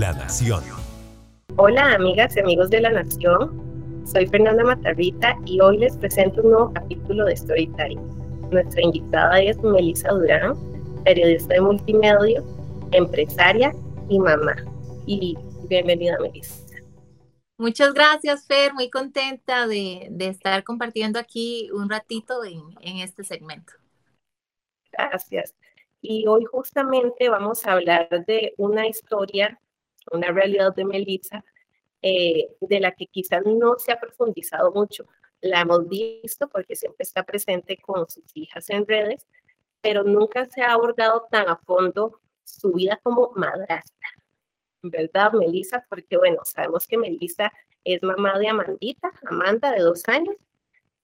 La Nación. Hola amigas y amigos de La Nación, soy Fernanda Matarrita y hoy les presento un nuevo capítulo de Storytime. Nuestra invitada es Melissa Durán, periodista de multimedia, empresaria y mamá. Y bienvenida Melissa. Muchas gracias, Fer. Muy contenta de, estar compartiendo aquí un ratito en, este segmento. Gracias. Y hoy justamente vamos a hablar de una historia, una realidad de Melissa, eh, de la que quizás no se ha profundizado mucho. La hemos visto porque siempre está presente con sus hijas en redes, pero nunca se ha abordado tan a fondo su vida como madrastra. ¿verdad, Melissa? Porque, bueno, sabemos que Melissa es mamá de Amandita, Amanda, de dos años,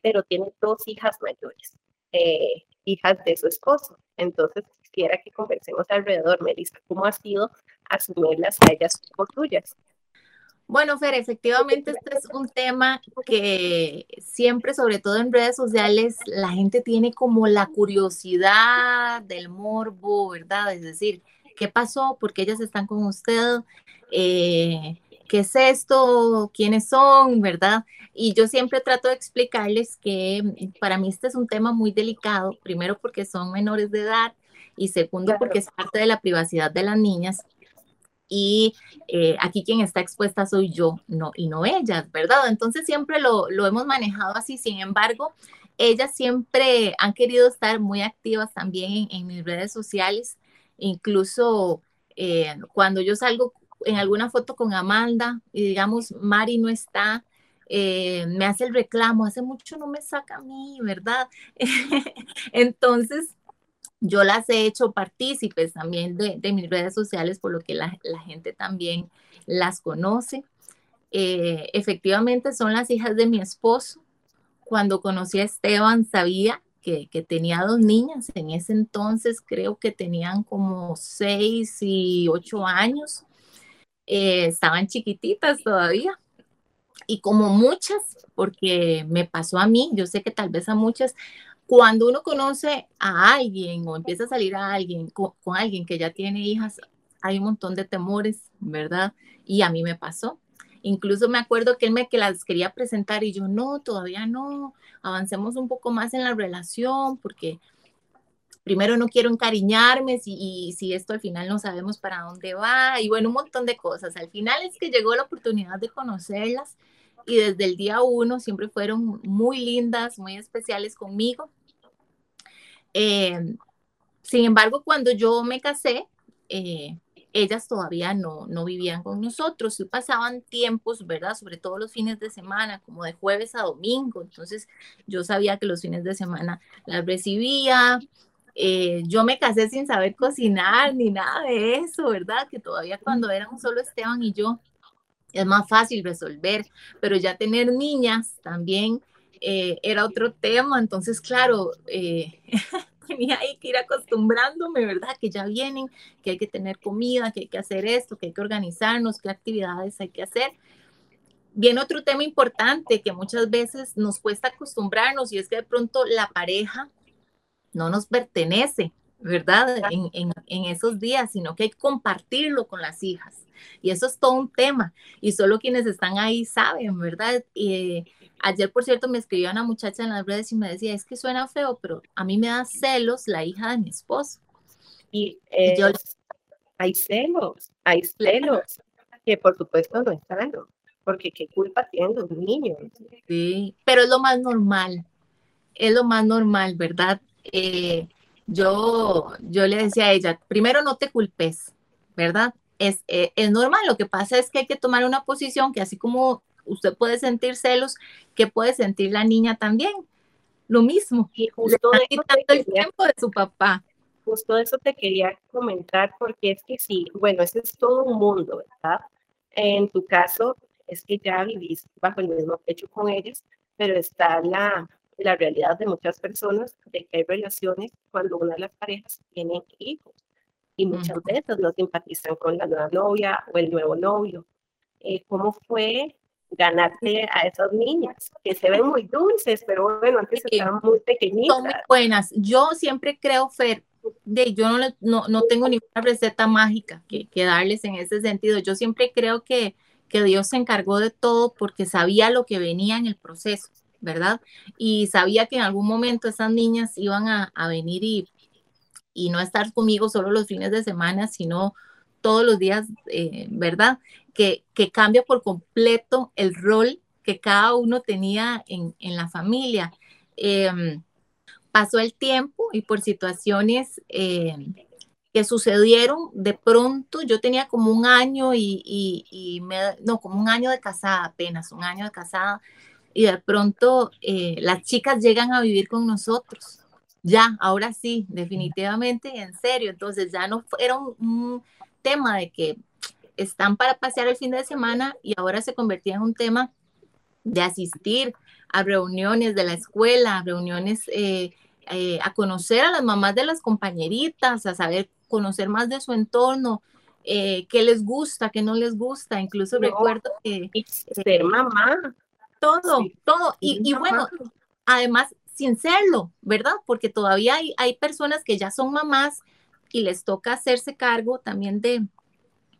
pero tiene dos hijas mayores, eh, hijas de su esposo. Entonces, quisiera que conversemos alrededor, Melissa, ¿cómo ha sido asumirlas a ellas como tuyas? Bueno, Fer, efectivamente este es un tema que siempre, sobre todo en redes sociales, la gente tiene como la curiosidad del morbo, ¿verdad? Es decir, ¿Qué pasó? ¿Por qué ellas están con usted? Eh, ¿Qué es esto? ¿Quiénes son? ¿Verdad? Y yo siempre trato de explicarles que para mí este es un tema muy delicado, primero porque son menores de edad y segundo porque es parte de la privacidad de las niñas. Y eh, aquí quien está expuesta soy yo, no, y no ellas, ¿verdad? Entonces siempre lo, lo hemos manejado así. Sin embargo, ellas siempre han querido estar muy activas también en, mis redes sociales. Incluso eh, cuando yo salgo en alguna foto con Amanda y digamos, Mari no está, eh, me hace el reclamo, hace mucho no me saca a mí, ¿verdad? Entonces, yo las he hecho partícipes también de, mis redes sociales, por lo que la, gente también las conoce. Eh, efectivamente, son las hijas de mi esposo. Cuando conocí a Esteban, sabía que, tenía dos niñas. En ese entonces creo que tenían como seis y ocho años. Eh, estaban chiquititas todavía. Y como muchas, porque me pasó a mí, yo sé que tal vez a muchas, cuando uno conoce a alguien o empieza a salir a alguien con, alguien que ya tiene hijas, hay un montón de temores, ¿verdad? Y a mí me pasó. Incluso me acuerdo que él me que las quería presentar y yo, no, todavía no, avancemos un poco más en la relación porque primero no quiero encariñarme y si esto al final no sabemos para dónde va y bueno, un montón de cosas. Al final es que llegó la oportunidad de conocerlas y desde el día uno siempre fueron muy lindas, muy especiales conmigo. Eh, sin embargo, cuando yo me casé, eh, ellas todavía no, no vivían con nosotros y pasaban tiempos, ¿verdad? Sobre todo los fines de semana, como de jueves a domingo. Entonces yo sabía que los fines de semana las recibía. Eh, yo me casé sin saber cocinar ni nada de eso, ¿verdad? Que todavía cuando éramos solo Esteban y yo es más fácil resolver, pero ya tener niñas también eh, era otro tema. Entonces, claro, eh, tenía que ir acostumbrándome, ¿verdad? Que ya vienen, que hay que tener comida, que hay que hacer esto, que hay que organizarnos, qué actividades hay que hacer. Viene otro tema importante que muchas veces nos cuesta acostumbrarnos y es que de pronto la pareja no nos pertenece, ¿verdad? En, en, esos días, sino que hay que compartirlo con las hijas. Y eso es todo un tema. Y solo quienes están ahí saben, ¿verdad? Eh, ayer, por cierto, me escribió una muchacha en las redes y me decía, es que suena feo, pero a mí me da celos la hija de mi esposo. Y, yo, hay celos, hay celos, que por supuesto no están, porque qué culpa tienen los niños. Sí, pero es lo más normal, es lo más normal, ¿verdad? Eh, yo, yo le decía a ella, primero no te culpes, ¿verdad? Es, eh, es normal, lo que pasa es que hay que tomar una posición que así como usted puede sentir celos, que puede sentir la niña también. Lo mismo. Y justo de el tiempo de su papá. Justo eso te quería comentar, porque es que sí, bueno, ese es todo un mundo, ¿verdad? En tu caso, es que ya vivís bajo el mismo techo con ellos, pero está la, la realidad de muchas personas de que hay relaciones cuando una de las parejas tiene hijos y muchas veces no simpatizan con la nueva novia o el nuevo novio. Eh, ¿Cómo fue ganarte a esas niñas que se ven muy dulces, pero bueno, antes estaban muy pequeñitas? Son muy buenas. Yo siempre creo, Fer, de, yo no, no, no, tengo ninguna receta mágica que, que, darles en ese sentido. Yo siempre creo que, que Dios se encargó de todo porque sabía lo que venía en el proceso, ¿verdad? Y sabía que en algún momento esas niñas iban a, a venir y, y no estar conmigo solo los fines de semana, sino todos los días, eh, ¿verdad? Que, que, cambia por completo el rol que cada uno tenía en, en la familia. Eh, pasó el tiempo y por situaciones eh, que sucedieron, de pronto yo tenía como un año y, y, me, no, como un año de casada apenas, un año de casada, y de pronto eh, las chicas llegan a vivir con nosotros. Ya, ahora sí, definitivamente, en serio. Entonces ya no era un tema de que están para pasear el fin de semana y ahora se convertía en un tema de asistir a reuniones de la escuela, reuniones eh, eh, a conocer a las mamás de las compañeritas, a saber conocer más de su entorno, eh, qué les gusta, qué no les gusta. Incluso recuerdo que... ser mamá. Todo, todo. Y, bueno, además, sin serlo, ¿verdad? Porque todavía hay, hay personas que ya son mamás y les toca hacerse cargo también de,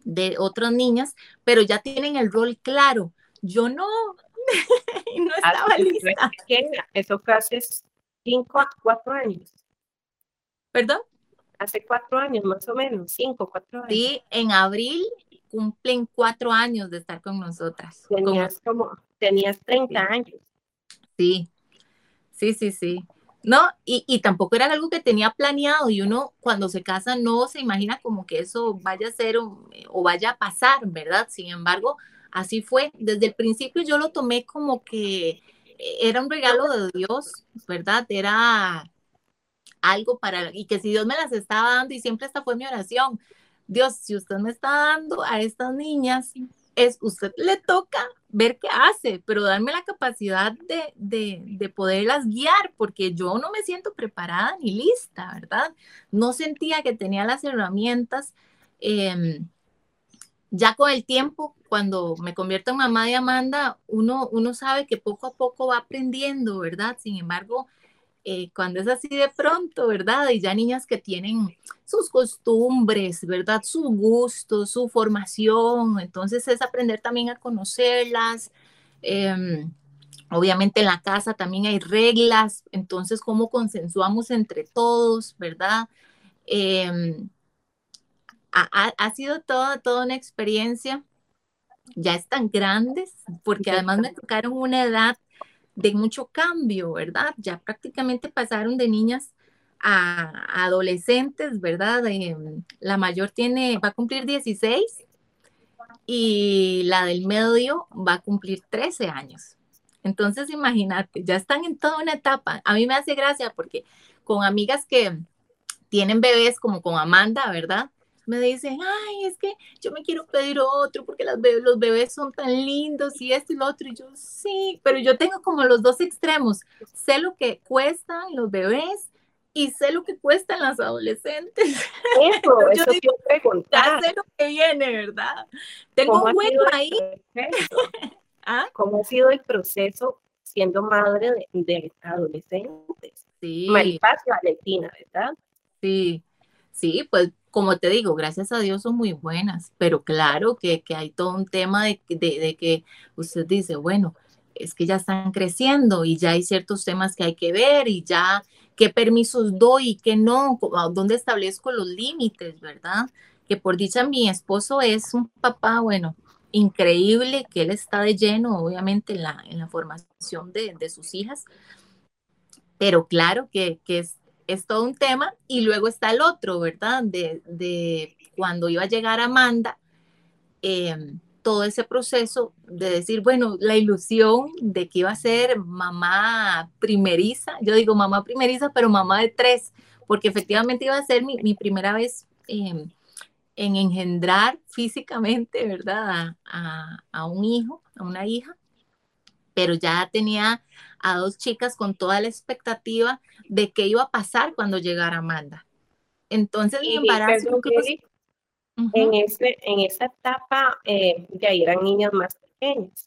de otras niñas, pero ya tienen el rol claro. Yo no, no estaba lista. Eso casi cinco, cuatro años. ¿Perdón? Hace cuatro años más o menos, cinco, cuatro años. Sí, en abril cumplen cuatro años de estar con nosotras. Tenías como, tenías 30 años. Sí, sí, sí, sí. No, y, y, tampoco era algo que tenía planeado y uno cuando se casa no se imagina como que eso vaya a ser o, o vaya a pasar, ¿verdad? Sin embargo, así fue. Desde el principio yo lo tomé como que era un regalo de Dios, ¿verdad? Era algo para, y que si Dios me las estaba dando, y siempre esta fue mi oración, Dios, si usted me está dando a estas niñas, es usted le toca ver qué hace, pero darme la capacidad de, de, de, poderlas guiar, porque yo no me siento preparada ni lista, ¿verdad? No sentía que tenía las herramientas. Eh, ya con el tiempo, cuando me convierto en mamá de Amanda, uno, uno sabe que poco a poco va aprendiendo, ¿verdad? Sin embargo, eh, cuando es así de pronto, ¿verdad? Y ya niñas que tienen sus costumbres, ¿verdad? Su gusto, su formación, entonces es aprender también a conocerlas. Em, obviamente en la casa también hay reglas, entonces cómo consensuamos entre todos, ¿verdad? Eh, ha, sido toda, toda una experiencia. Ya están grandes, porque además me tocaron una edad de mucho cambio, ¿verdad? Ya prácticamente pasaron de niñas a, adolescentes, ¿verdad? Em, la mayor tiene, va a cumplir 16 y la del medio va a cumplir 13 años. Entonces, imagínate, ya están en toda una etapa. A mí me hace gracia porque con amigas que tienen bebés como con Amanda, ¿verdad? Me dicen, ay, es que yo me quiero pedir otro porque las los bebés son tan lindos y esto y lo otro. Y yo, sí, pero yo tengo como los dos extremos. Sé lo que cuestan los bebés y sé lo que cuestan las adolescentes. Eso, yo eso digo, preguntar. Ya sé lo que viene, ¿verdad? Tengo un hueco ahí. ¿Ah? ¿Cómo ha sido el proceso siendo madre de, de adolescentes? Sí. Maripaz Valentina, ¿verdad? Sí, sí, pues como te digo, gracias a Dios son muy buenas, pero claro que, que hay todo un tema de, que usted dice, bueno, es que ya están creciendo y ya hay ciertos temas que hay que ver y ya qué permisos doy y qué no, dónde establezco los límites, ¿verdad? Que por dicha mi esposo es un papá, bueno, increíble, que él está de lleno, obviamente, en la, en la formación de, de sus hijas, pero claro que, que es es todo un tema. Y luego está el otro, ¿verdad? De, de cuando iba a llegar Amanda, em, todo ese proceso de decir, bueno, la ilusión de que iba a ser mamá primeriza, yo digo mamá primeriza, pero mamá de tres, porque efectivamente iba a ser mi, mi primera vez em, en engendrar físicamente, ¿verdad? A, a, un hijo, a una hija, pero ya tenía a dos chicas con toda la expectativa de qué iba a pasar cuando llegara Amanda. Entonces, mi embarazo... en, ese, en esa etapa eh, ya eran niñas más pequeñas.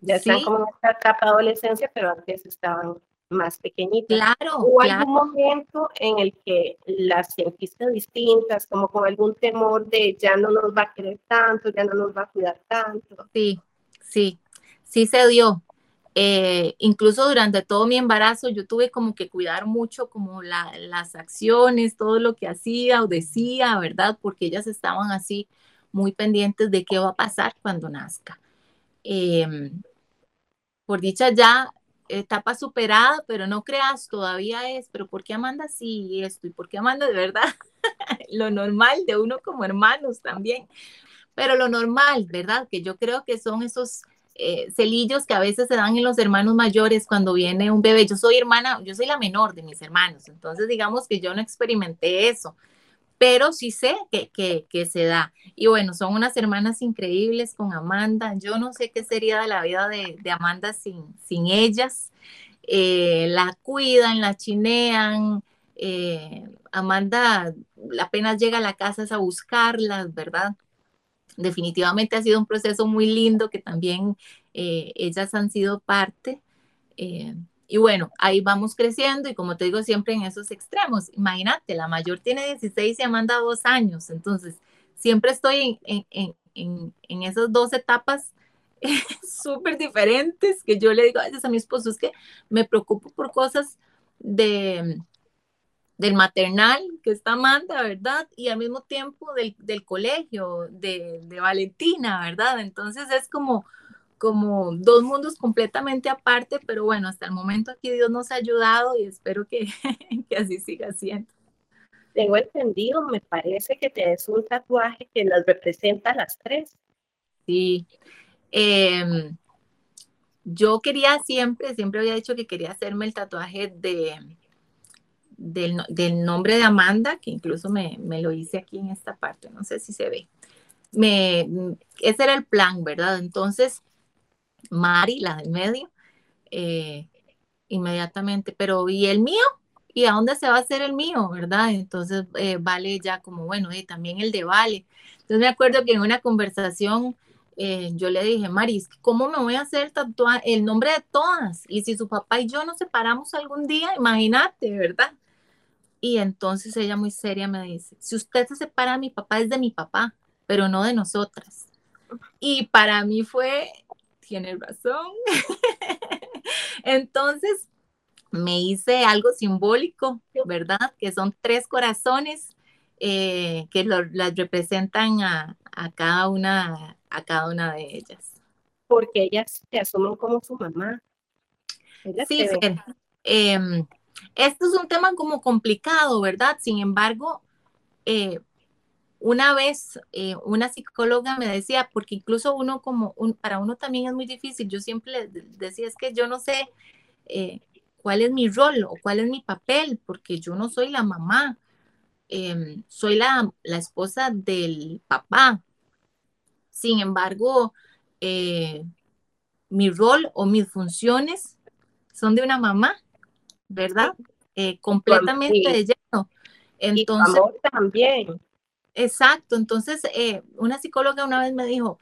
Ya están como en esta etapa de adolescencia, pero antes estaban más pequeñita. Claro. ¿Hubo algún momento en el que las sentiste distintas, como con algún temor de ya no nos va a querer tanto, ya no nos va a cuidar tanto? Sí, sí, sí se dio. Eh, incluso durante todo mi embarazo yo tuve como que cuidar mucho como las acciones, todo lo que hacía o decía, ¿verdad? Porque ellas estaban así muy pendientes de qué va a pasar cuando nazca. Em, por dicha ya etapa superada, pero no creas, todavía es, pero ¿por qué Amanda sí esto? ¿Y por qué Amanda de verdad? lo normal de uno como hermanos también, pero lo normal, ¿verdad? Que yo creo que son esos eh, celillos que a veces se dan en los hermanos mayores cuando viene un bebé. Yo soy hermana, yo soy la menor de mis hermanos, entonces digamos que yo no experimenté eso, pero sí sé que, que, se da. Y bueno, son unas hermanas increíbles con Amanda. Yo no sé qué sería de la vida de, de Amanda sin, sin ellas. Eh, la cuidan, la chinean. Eh, Amanda apenas llega a la casa es a buscarlas, ¿verdad? Definitivamente ha sido un proceso muy lindo que también eh, ellas han sido parte. Y bueno, ahí vamos creciendo y como te digo siempre en esos extremos, imagínate, la mayor tiene 16 y Amanda dos años, entonces siempre estoy en, en, en, en esas dos etapas súper diferentes que yo le digo a veces a mi esposo, es que me preocupo por cosas de, del maternal que está Amanda, ¿verdad? Y al mismo tiempo del, del colegio, de, de Valentina, ¿verdad? Entonces es como como dos mundos completamente aparte, pero bueno, hasta el momento aquí Dios nos ha ayudado y espero que, que así siga siendo. Tengo entendido, me parece que tienes un tatuaje que las representa a las tres. Sí. Eh, yo quería siempre, siempre había dicho que quería hacerme el tatuaje de, del, nombre de Amanda, que incluso me, lo hice aquí en esta parte, no sé si se ve. Me, ese era el plan, ¿verdad? Entonces, Mari, la del medio, eh, inmediatamente, pero ¿y el mío? ¿Y a dónde se va a hacer el mío? ¿Verdad? Entonces eh, Vale ya como, bueno, y también el de Vale. Entonces me acuerdo que en una conversación eh, yo le dije, Mari, ¿cómo me voy a hacer tatuar el nombre de todas? Y si su papá y yo nos separamos algún día, imagínate, ¿verdad? Y entonces ella muy seria me dice, si usted se separa, mi papá es de mi papá, pero no de nosotras. Y para mí fue tiene razón. Entonces, me hice algo simbólico, ¿verdad? Que son tres corazones eh, que las representan a, cada una, a cada una de ellas. Porque ellas se asumen como su mamá. sí, em, esto es un tema como complicado, ¿verdad? Sin embargo, eh, una vez eh, una psicóloga me decía, porque incluso uno como, para uno también es muy difícil, yo siempre decía, es que yo no sé eh, cuál es mi rol o cuál es mi papel, porque yo no soy la mamá, em, soy la, la, esposa del papá. Sin embargo, mi rol o mis funciones son de una mamá, ¿verdad? completamente de lleno. Entonces, también Exacto, entonces eh, una psicóloga una vez me dijo,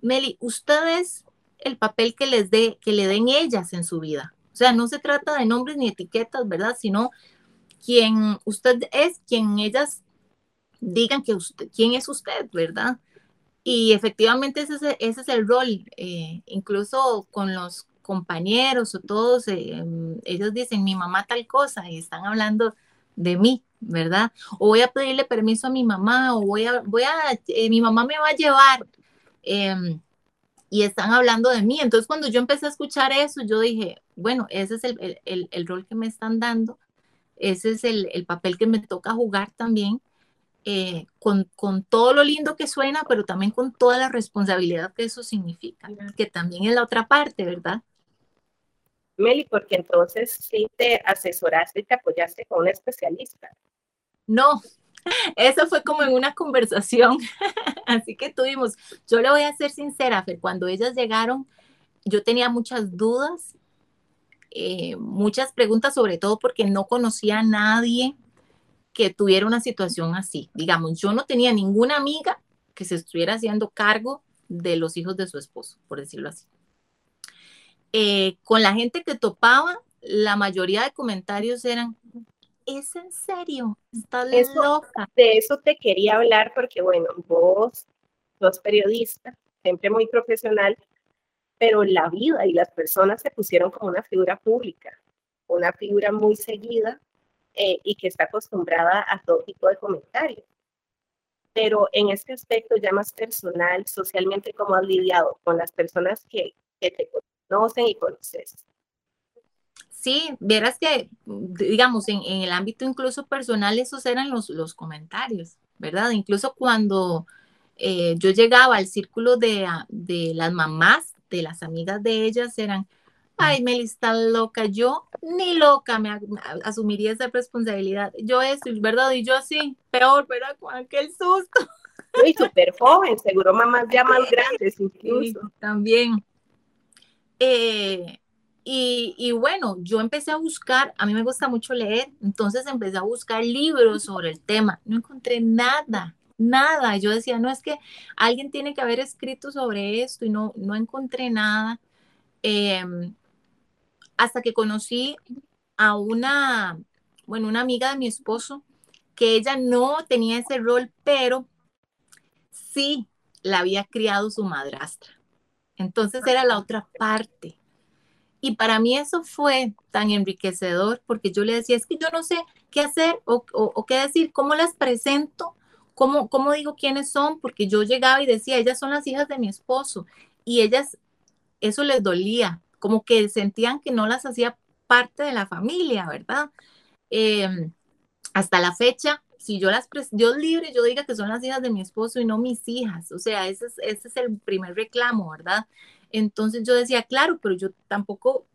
Meli, usted es el papel que les dé, que le den ellas en su vida. O sea, no se trata de nombres ni etiquetas, ¿verdad? Sino quien usted es, quien ellas digan que usted, quién es usted, ¿verdad? Y efectivamente ese es, ese es el rol, eh, incluso con los compañeros o todos, eh, ellos dicen mi mamá tal cosa y están hablando de mí, ¿verdad? O voy a pedirle permiso a mi mamá, o voy a, voy a, eh, mi mamá me va a llevar. Em, y están hablando de mí. Entonces, cuando yo empecé a escuchar eso, yo dije, bueno, ese es el, el, el rol que me están dando, ese es el, el papel que me toca jugar también, eh, con, con, todo lo lindo que suena, pero también con toda la responsabilidad que eso significa, que también es la otra parte, ¿verdad? Meli, porque entonces sí te asesoraste y te apoyaste con un especialista. No, eso fue como en una conversación, así que tuvimos, yo le voy a ser sincera, cuando ellas llegaron, yo tenía muchas dudas, eh, muchas preguntas, sobre todo porque no conocía a nadie que tuviera una situación así. Digamos, yo no tenía ninguna amiga que se estuviera haciendo cargo de los hijos de su esposo, por decirlo así. Eh, con la gente que topaba, la mayoría de comentarios eran, ¿es en serio? ¿Estás loca? De eso te quería hablar porque, bueno, vos sos periodista, siempre muy profesional, pero la vida y las personas se pusieron como una figura pública, una figura muy seguida eh, y que está acostumbrada a todo tipo de comentarios. Pero en este aspecto ya más personal, socialmente, ¿cómo has lidiado con las personas que, que te conocen y conoces? Sí, verás que, digamos, en, en, el ámbito incluso personal, esos eran los, los comentarios, ¿verdad? Incluso cuando eh, yo llegaba al círculo de, de las mamás, de las amigas de ellas, eran, ay, Meli está loca, yo ni loca me, asumiría esa responsabilidad. Yo eso, ¿verdad? Y yo sí, peor, ¿verdad? Con aquel susto. Y súper joven, seguro mamás ya más grandes incluso. Sí, también. Eh, y, bueno, yo empecé a buscar, a mí me gusta mucho leer, entonces empecé a buscar libros sobre el tema. No encontré nada, nada. Yo decía, no es que alguien tiene que haber escrito sobre esto y no, no encontré nada. Em, hasta que conocí a una, bueno, una amiga de mi esposo, que ella no tenía ese rol, pero sí la había criado su madrastra. Entonces era la otra parte. Y para mí eso fue tan enriquecedor porque yo le decía, es que yo no sé qué hacer o, qué decir, cómo las presento, cómo, cómo digo quiénes son, porque yo llegaba y decía, ellas son las hijas de mi esposo y ellas, eso les dolía, como que sentían que no las hacía parte de la familia, ¿verdad? Em, hasta la fecha, si yo las, Dios libre, yo diga que son las hijas de mi esposo y no mis hijas, o sea, ese es, ese es el primer reclamo, ¿verdad? Entonces yo decía, claro, pero yo tampoco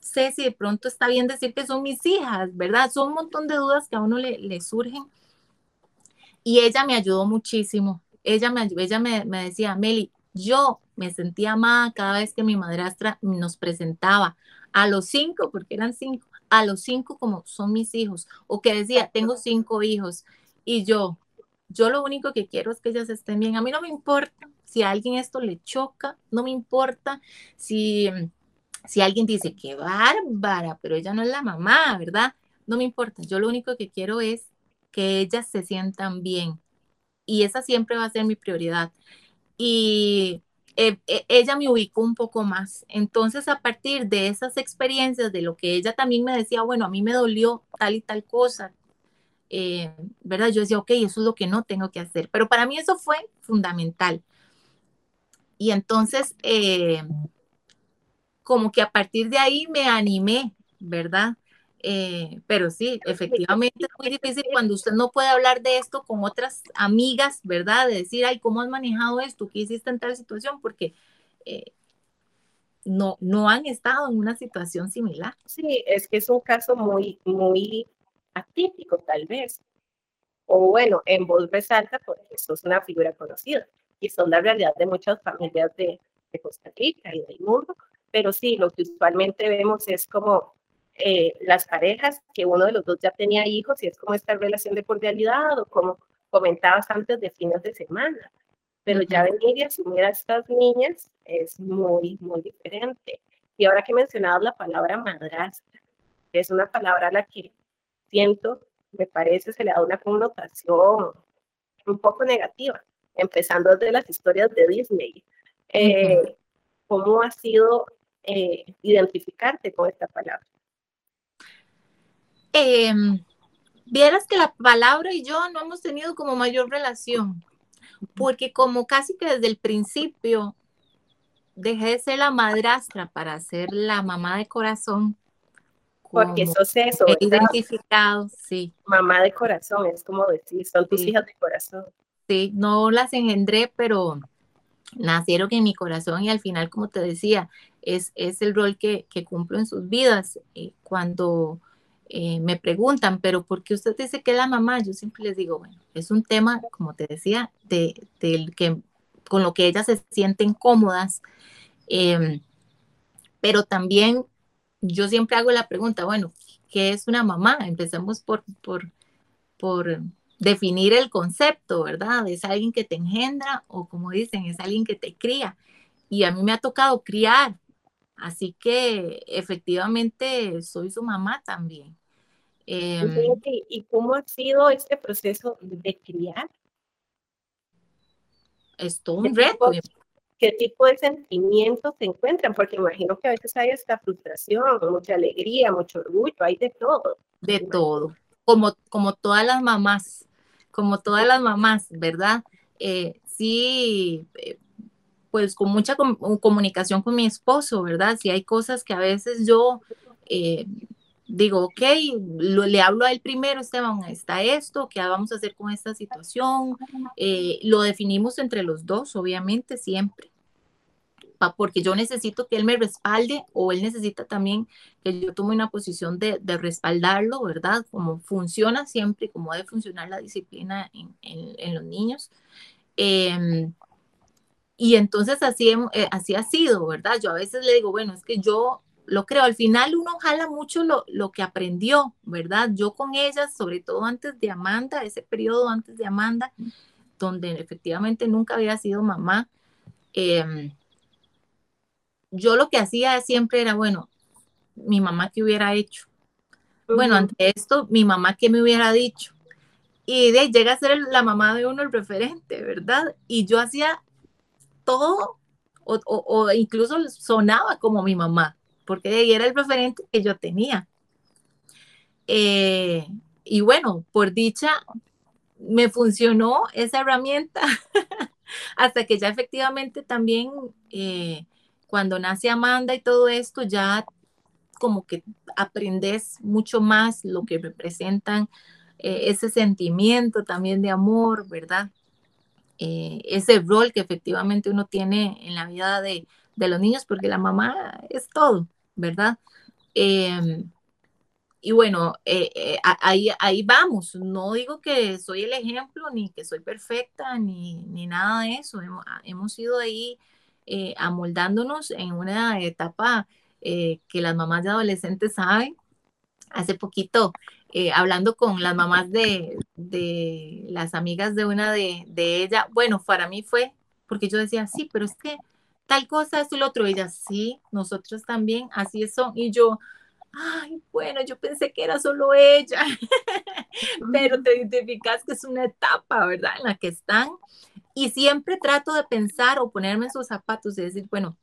sé si de pronto está bien decir que son mis hijas, ¿verdad? Son un montón de dudas que a uno le, surgen. Y ella me ayudó muchísimo. Ella me, ella me, me decía, Meli, yo me sentía amada cada vez que mi madrastra nos presentaba a los cinco, porque eran cinco, a los cinco como son mis hijos, o que decía, tengo cinco hijos, y yo, yo lo único que quiero es que ellas estén bien. A mí no me importa si a alguien esto le choca, no me importa si, si alguien dice, qué bárbara, pero ella no es la mamá, ¿verdad? No me importa, yo lo único que quiero es que ellas se sientan bien. Y esa siempre va a ser mi prioridad. Y eh, eh, ella me ubicó un poco más. Entonces, a partir de esas experiencias, de lo que ella también me decía, bueno, a mí me dolió tal y tal cosa, eh, ¿verdad? Yo decía, ok, eso es lo que no tengo que hacer. Pero para mí eso fue fundamental. Y entonces, eh, como que a partir de ahí me animé, ¿verdad? Eh, pero sí, efectivamente es muy difícil cuando usted no puede hablar de esto con otras amigas, ¿verdad? De decir, ay, ¿cómo has manejado esto? ¿Qué hiciste en tal situación? Porque eh, no, no han estado en una situación similar. Sí, es que es un caso muy, muy atípico tal vez. O bueno, en voz resalta porque sos una figura conocida y son la realidad de muchas familias de, Costa Rica y del mundo. Pero sí, lo que usualmente vemos es como eh, las parejas, que uno de los dos ya tenía hijos y es como esta relación de cordialidad o como comentabas antes de fines de semana. Pero ya venir y asumir a estas niñas es muy, muy diferente. Y ahora que mencionabas la palabra madrastra, es una palabra a la que siento, me parece, se le da una connotación un poco negativa empezando desde las historias de Disney. Eh, ¿Cómo ha sido eh, identificarte con esta palabra? Em, vieras que la palabra y yo no hemos tenido como mayor relación, porque como casi que desde el principio dejé de ser la madrastra para ser la mamá de corazón. Porque eso es eso. Identificado, sí. Mamá de corazón, es como decir, son tus hijas de corazón no las engendré, pero nacieron en mi corazón y al final, como te decía, es, es el rol que, que cumplo en sus vidas. Eh, cuando eh, me preguntan, pero ¿por qué usted dice que es la mamá? Yo siempre les digo, bueno, es un tema, como te decía, de, del que, con lo que ellas se sienten cómodas, em, pero también yo siempre hago la pregunta, bueno, ¿qué es una mamá? Empecemos por, por, por definir el concepto, ¿verdad? Es alguien que te engendra o como dicen, es alguien que te cría. Y a mí me ha tocado criar Así que efectivamente soy su mamá también. Em, ¿Y cómo ha sido este proceso de criar? Es todo un reto. ¿Qué tipo de sentimientos se encuentran? Porque imagino que a veces hay esta frustración, mucha alegría, mucho orgullo, hay de todo. De todo, como, como todas las mamás, como todas las mamás, ¿verdad? Eh, sí, eh, pues con mucha comunicación con mi esposo, ¿verdad? Si hay cosas que a veces yo eh, digo, ok, le hablo a él primero, Esteban, está esto, ¿qué vamos a hacer con esta situación? lo definimos entre los dos, obviamente, siempre porque yo necesito que él me respalde o él necesita también que yo tome una posición de, respaldarlo, ¿verdad? Como funciona siempre como debe funcionar la disciplina en, los niños. Em, y entonces así, eh, así ha sido, ¿verdad? Yo a veces le digo, bueno, es que yo lo creo, al final uno jala mucho lo, lo que aprendió, ¿verdad? Yo con ellas, sobre todo antes de Amanda, ese periodo antes de Amanda, donde efectivamente nunca había sido mamá, eh, yo lo que hacía siempre era, bueno, mi mamá qué hubiera hecho. Bueno, ante esto, mi mamá qué me hubiera dicho. Y de llega a ser la mamá de uno el referente, ¿verdad? Y yo hacía todo, o, incluso sonaba como mi mamá, porque era el referente que yo tenía. Eh, y bueno, por dicha, me funcionó esa herramienta hasta que ya efectivamente también eh, cuando nace Amanda y todo esto, ya como que aprendes mucho más lo que representan eh, ese sentimiento también de amor, ¿verdad? Ese rol que efectivamente uno tiene en la vida de, los niños, porque la mamá es todo, ¿verdad? Em, y bueno, eh, ahí, ahí vamos. No digo que soy el ejemplo, ni que soy perfecta, ni, nada de eso. Hemos, hemos ido ahí eh, amoldándonos en una etapa eh, que las mamás de adolescentes saben. Hace poquito, eh, hablando con las mamás de, las amigas de una de, de ella, bueno, para mí fue, porque yo decía, sí, pero es que tal cosa, es el otro. Ella, sí, nosotros también, así son. Y yo, ay, bueno, yo pensé que era solo ella, pero te identificas que es una etapa, ¿verdad? En la que están y siempre trato de pensar o ponerme en sus zapatos y decir, bueno,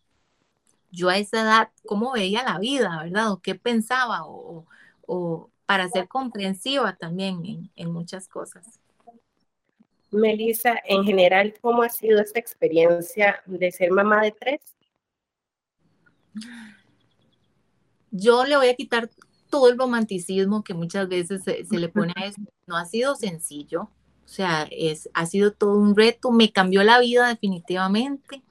yo a esa edad, ¿cómo veía la vida, verdad? ¿O qué pensaba? O, para ser comprensiva también en, muchas cosas. Melissa, en general, ¿cómo ha sido esta experiencia de ser mamá de tres? Yo le voy a quitar todo el romanticismo que muchas veces se, le pone a eso. No ha sido sencillo, o sea, es, ha sido todo un reto, me cambió la vida definitivamente.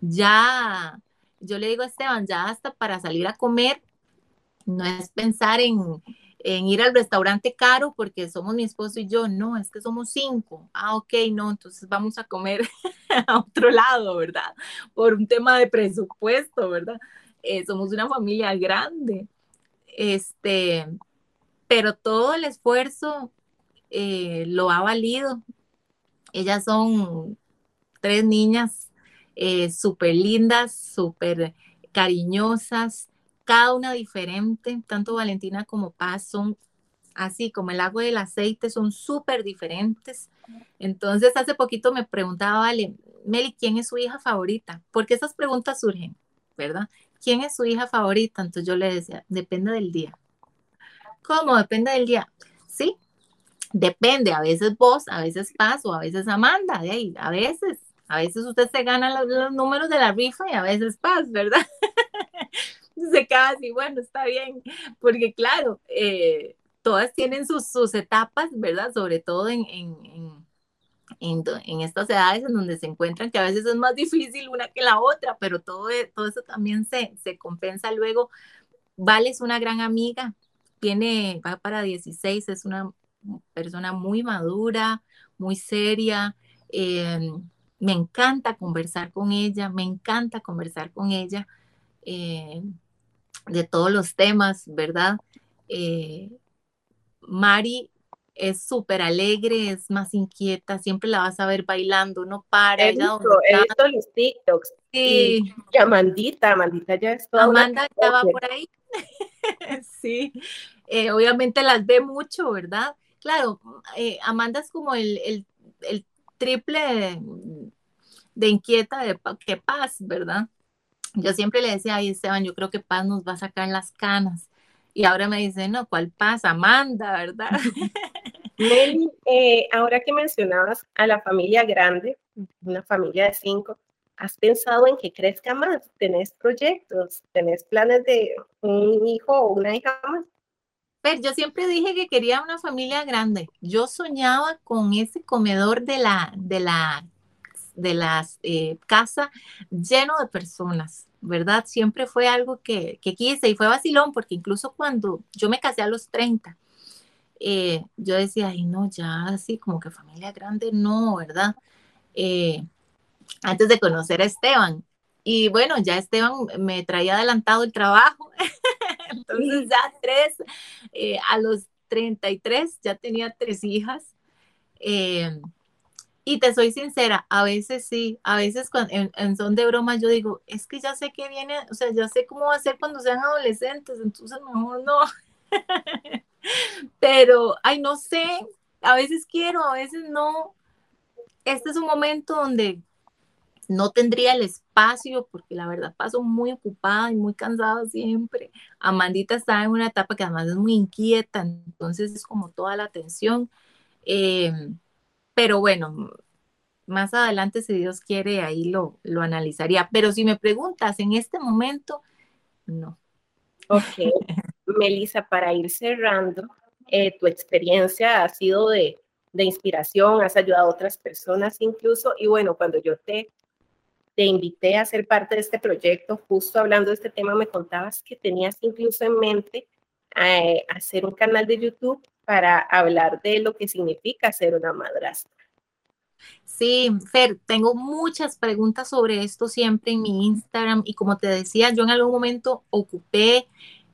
Ya, yo le digo a Esteban, ya hasta para salir a comer, no es pensar en, en ir al restaurante caro porque somos mi esposo y yo, no, es que somos cinco. Ah, ok, no, entonces vamos a comer a otro lado, ¿verdad? Por un tema de presupuesto, ¿verdad? Eh, somos una familia grande. Este, pero todo el esfuerzo eh, lo ha valido. Ellas son tres niñas eh, súper lindas, súper cariñosas, cada una diferente, tanto Valentina como Paz son así como el agua y el aceite, son súper diferentes. Entonces, hace poquito me preguntaba, vale, Meli, ¿quién es su hija favorita? Porque esas preguntas surgen, ¿verdad? ¿Quién es su hija favorita? Entonces yo le decía, depende del día. ¿Cómo? Depende del día. Sí, Depende, a veces vos, a veces Paz o a veces Amanda, de ahí, a veces, a veces usted se gana los, números de la rifa y a veces Paz, ¿verdad? se queda así, bueno, está bien, porque claro, eh, todas tienen sus, sus, etapas, ¿verdad? Sobre todo en, en, en, en, estas edades en donde se encuentran, que a veces es más difícil una que la otra, pero todo, e, todo eso también se, se compensa luego. Vale es una gran amiga, tiene, va para 16, es una persona muy madura, muy seria. Eh, me encanta conversar con ella, me encanta conversar con ella eh, de todos los temas, ¿verdad? Eh, Mari es súper alegre, es más inquieta, siempre la vas a ver bailando, no para. He visto, he visto los TikToks. Sí. Y, Amandita, Amandita ya es toda Amanda estaba por ahí. sí, eh, obviamente las ve mucho, ¿verdad? Claro, eh, Amanda es como el, el, el triple de, inquieta de, que Paz, ¿verdad? Yo siempre le decía, ay Esteban, yo creo que Paz nos va a sacar las canas. Y ahora me dice, no, ¿cuál Paz? Amanda, ¿verdad? Meli, eh, ahora que mencionabas a la familia grande, una familia de cinco, ¿has pensado en que crezca más? ¿Tenés proyectos? ¿Tenés planes de un hijo o una hija más? Pero yo siempre dije que quería una familia grande. Yo soñaba con ese comedor de la, de la, de las eh, casa lleno de personas, ¿verdad? Siempre fue algo que, que, quise y fue vacilón porque incluso cuando yo me casé a los 30, eh, yo decía, ay, no, ya así como que familia grande, no, ¿verdad? Eh, antes de conocer a Esteban. Y bueno, ya Esteban me traía adelantado el trabajo, entonces ya tres, eh, a los 33 ya tenía tres hijas. Y te soy sincera, a veces sí, a veces cuando, en, son de broma yo digo, es que ya sé que viene, o sea, ya sé cómo va a ser cuando sean adolescentes, entonces mejor no. Pero, ay, no sé, a veces quiero, a veces no. Este es un momento donde no tendría el espacio porque la verdad paso muy ocupada y muy cansada siempre. Amandita está en una etapa que además es muy inquieta, entonces es como toda la atención. Em, pero bueno, más adelante, si Dios quiere, ahí lo, lo analizaría. Pero si me preguntas en este momento, no. Ok. Melissa, para ir cerrando, eh, tu experiencia ha sido de, de, inspiración, has ayudado a otras personas incluso, y bueno, cuando yo te, te invité a ser parte de este proyecto, justo hablando de este tema, me contabas que tenías incluso en mente eh, hacer un canal de YouTube para hablar de lo que significa ser una madrastra. Sí, Fer, tengo muchas preguntas sobre esto siempre en mi Instagram y como te decía, yo en algún momento ocupé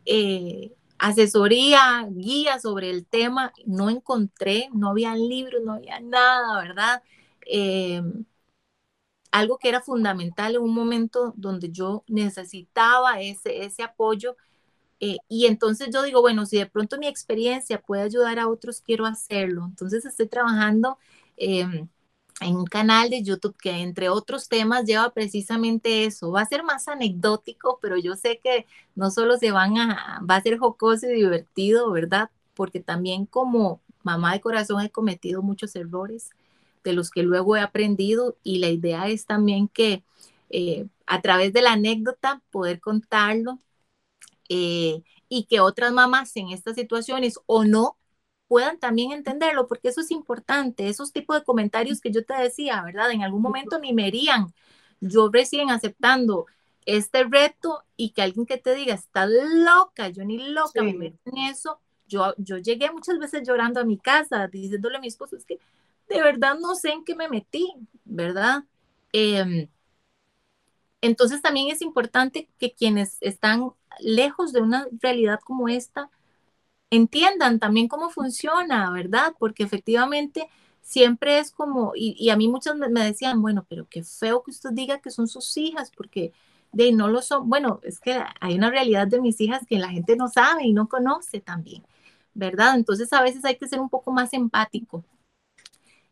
eh, asesoría, guía sobre el tema, no encontré, no había libros, no había nada, ¿verdad? Eh, algo que era fundamental en un momento donde yo necesitaba ese, ese apoyo. Eh, y entonces yo digo, bueno, si de pronto mi experiencia puede ayudar a otros, quiero hacerlo. Entonces estoy trabajando en un canal de YouTube que entre otros temas lleva precisamente eso. Va a ser más anecdótico, pero yo sé que no solo se van a, va a ser jocoso y divertido, ¿verdad? Porque también como mamá de corazón he cometido muchos errores de los que luego he aprendido y la idea es también que eh, a través de la anécdota poder contarlo eh, y que otras mamás en estas situaciones o no puedan también entenderlo, porque eso es importante, esos tipos de comentarios que yo te decía, ¿verdad? En algún momento ni me herían. Yo recién aceptando este reto y que alguien que te diga, estás loca, yo ni loca me meto en eso. Yo, yo llegué muchas veces llorando a mi casa, diciéndole a mi esposo, es que de verdad no sé en qué me metí, ¿verdad? Em, entonces también es importante que quienes están lejos de una realidad como esta, entiendan también cómo funciona, ¿verdad? Porque efectivamente siempre es como, y, a mí muchas me decían, bueno, pero qué feo que usted diga que son sus hijas, porque no lo son. Bueno, es que hay una realidad de mis hijas que la gente no sabe y no conoce también, ¿verdad? Entonces a veces hay que ser un poco más empático.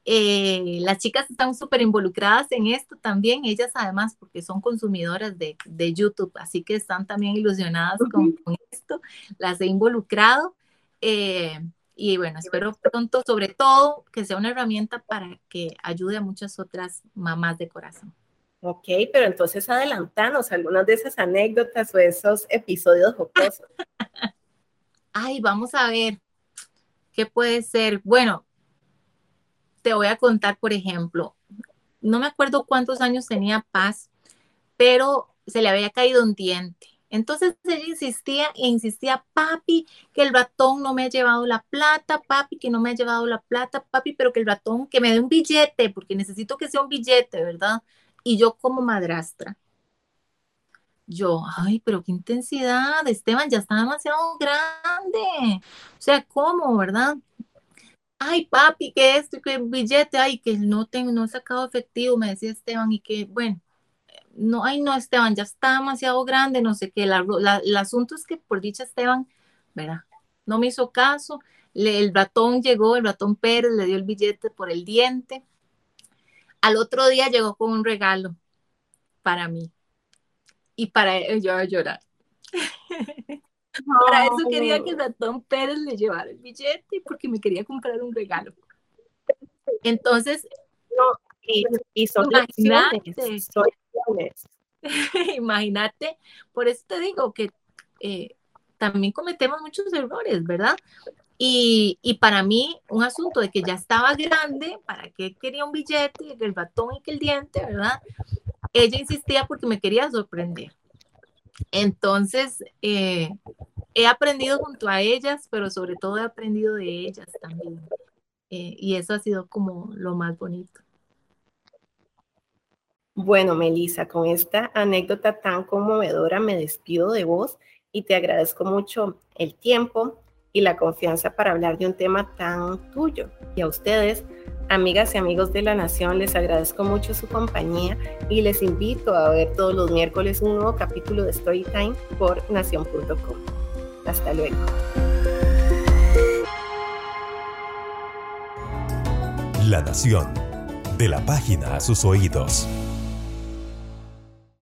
Eh, las chicas están súper involucradas en esto también, ellas además porque son consumidoras de, de YouTube, así que están también ilusionadas con, con, esto, las he involucrado eh, y bueno, espero pronto, sobre todo, que sea una herramienta para que ayude a muchas otras mamás de corazón. Ok, pero entonces adelantanos algunas de esas anécdotas o esos episodios jocosos. Ay, vamos a ver. ¿Qué puede ser? Bueno, te voy a contar, por ejemplo, no me acuerdo cuántos años tenía Paz, pero se le había caído un diente entonces ella insistía e insistía, papi, que el ratón no me ha llevado la plata, papi, que no me ha llevado la plata, papi, pero que el ratón, que me dé un billete, porque necesito que sea un billete, ¿verdad? Y yo como madrastra, yo, ay, pero qué intensidad, Esteban, ya está demasiado grande. O sea, ¿cómo, verdad? Ay papi, que esto, que billete, ay, que no tengo, no he sacado efectivo, me decía Esteban, y que bueno, no, ay no, Esteban, ya está demasiado grande, no sé qué, el asunto es que por dicha Esteban, ¿verdad? No me hizo caso, el ratón llegó, el ratón Pérez le dio el billete por el diente. Al otro día llegó con un regalo para mí y para él yo a llorar. Para eso quería que el ratón Pérez le llevara el billete porque me quería comprar un regalo. Entonces, no, y, son imagínate, imagínate, por eso te digo que eh, también cometemos muchos errores, ¿verdad? Y, y, para mí, un asunto de que ya estaba grande, ¿para qué quería un billete, el ratón y que el diente, ¿verdad? Ella insistía porque me quería sorprender. Entonces, eh, he aprendido junto a ellas, pero sobre todo he aprendido de ellas también. Eh, y eso ha sido como lo más bonito. Bueno, Melissa, con esta anécdota tan conmovedora me despido de vos y te agradezco mucho el tiempo y la confianza para hablar de un tema tan tuyo. Y a ustedes, amigas y amigos de la Nación, les agradezco mucho su compañía y les invito a ver todos los miércoles un nuevo capítulo de Storytime por nación.com. Hasta luego. La Nación, de la página a sus oídos.